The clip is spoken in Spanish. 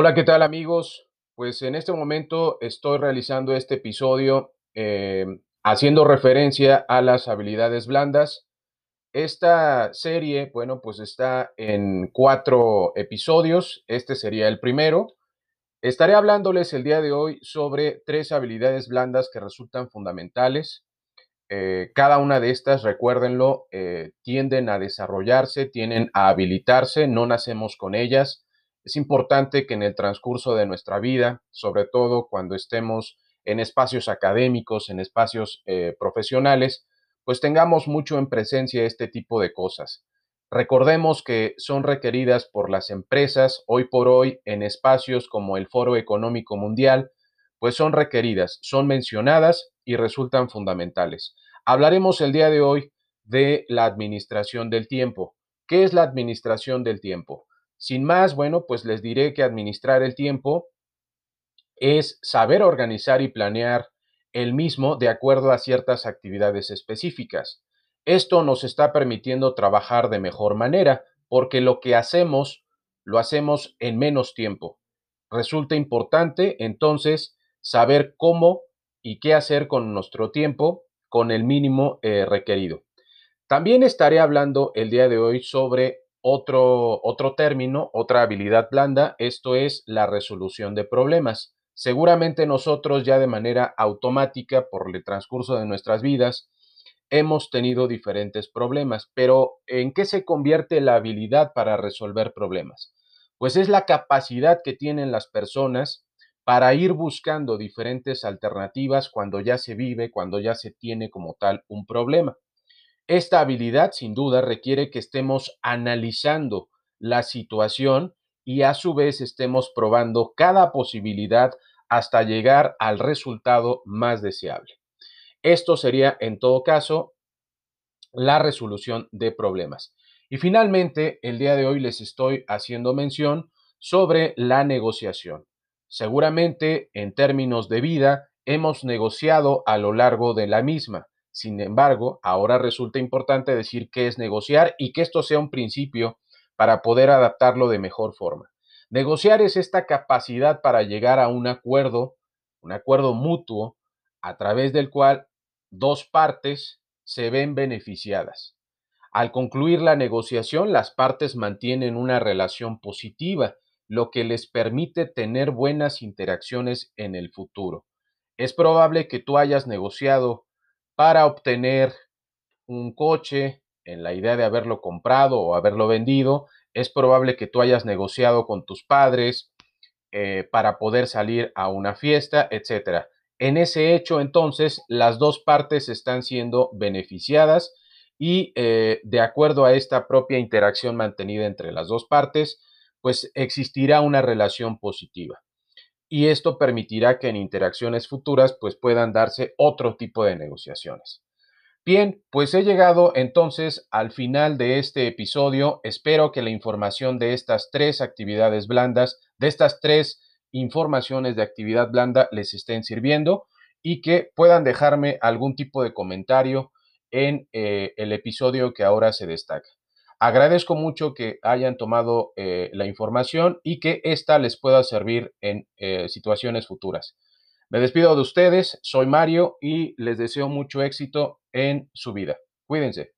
Hola, ¿qué tal amigos? Pues en este momento estoy realizando este episodio eh, haciendo referencia a las habilidades blandas. Esta serie, bueno, pues está en cuatro episodios. Este sería el primero. Estaré hablándoles el día de hoy sobre tres habilidades blandas que resultan fundamentales. Eh, cada una de estas, recuérdenlo, eh, tienden a desarrollarse, tienden a habilitarse, no nacemos con ellas es importante que en el transcurso de nuestra vida, sobre todo cuando estemos en espacios académicos, en espacios eh, profesionales, pues tengamos mucho en presencia este tipo de cosas. Recordemos que son requeridas por las empresas hoy por hoy en espacios como el Foro Económico Mundial, pues son requeridas, son mencionadas y resultan fundamentales. Hablaremos el día de hoy de la administración del tiempo. ¿Qué es la administración del tiempo? Sin más, bueno, pues les diré que administrar el tiempo es saber organizar y planear el mismo de acuerdo a ciertas actividades específicas. Esto nos está permitiendo trabajar de mejor manera porque lo que hacemos lo hacemos en menos tiempo. Resulta importante entonces saber cómo y qué hacer con nuestro tiempo con el mínimo eh, requerido. También estaré hablando el día de hoy sobre otro, otro término, otra habilidad blanda, esto es la resolución de problemas. Seguramente nosotros ya de manera automática por el transcurso de nuestras vidas hemos tenido diferentes problemas, pero ¿en qué se convierte la habilidad para resolver problemas? Pues es la capacidad que tienen las personas para ir buscando diferentes alternativas cuando ya se vive, cuando ya se tiene como tal un problema. Esta habilidad sin duda requiere que estemos analizando la situación y a su vez estemos probando cada posibilidad hasta llegar al resultado más deseable. Esto sería en todo caso la resolución de problemas. Y finalmente, el día de hoy les estoy haciendo mención sobre la negociación. Seguramente en términos de vida hemos negociado a lo largo de la misma sin embargo, ahora resulta importante decir qué es negociar y que esto sea un principio para poder adaptarlo de mejor forma. Negociar es esta capacidad para llegar a un acuerdo, un acuerdo mutuo, a través del cual dos partes se ven beneficiadas. Al concluir la negociación, las partes mantienen una relación positiva, lo que les permite tener buenas interacciones en el futuro. Es probable que tú hayas negociado para obtener un coche en la idea de haberlo comprado o haberlo vendido, es probable que tú hayas negociado con tus padres eh, para poder salir a una fiesta, etc. En ese hecho, entonces, las dos partes están siendo beneficiadas y eh, de acuerdo a esta propia interacción mantenida entre las dos partes, pues existirá una relación positiva y esto permitirá que en interacciones futuras pues puedan darse otro tipo de negociaciones. Bien, pues he llegado entonces al final de este episodio. Espero que la información de estas tres actividades blandas, de estas tres informaciones de actividad blanda les estén sirviendo y que puedan dejarme algún tipo de comentario en eh, el episodio que ahora se destaca. Agradezco mucho que hayan tomado eh, la información y que ésta les pueda servir en eh, situaciones futuras. Me despido de ustedes, soy Mario y les deseo mucho éxito en su vida. Cuídense.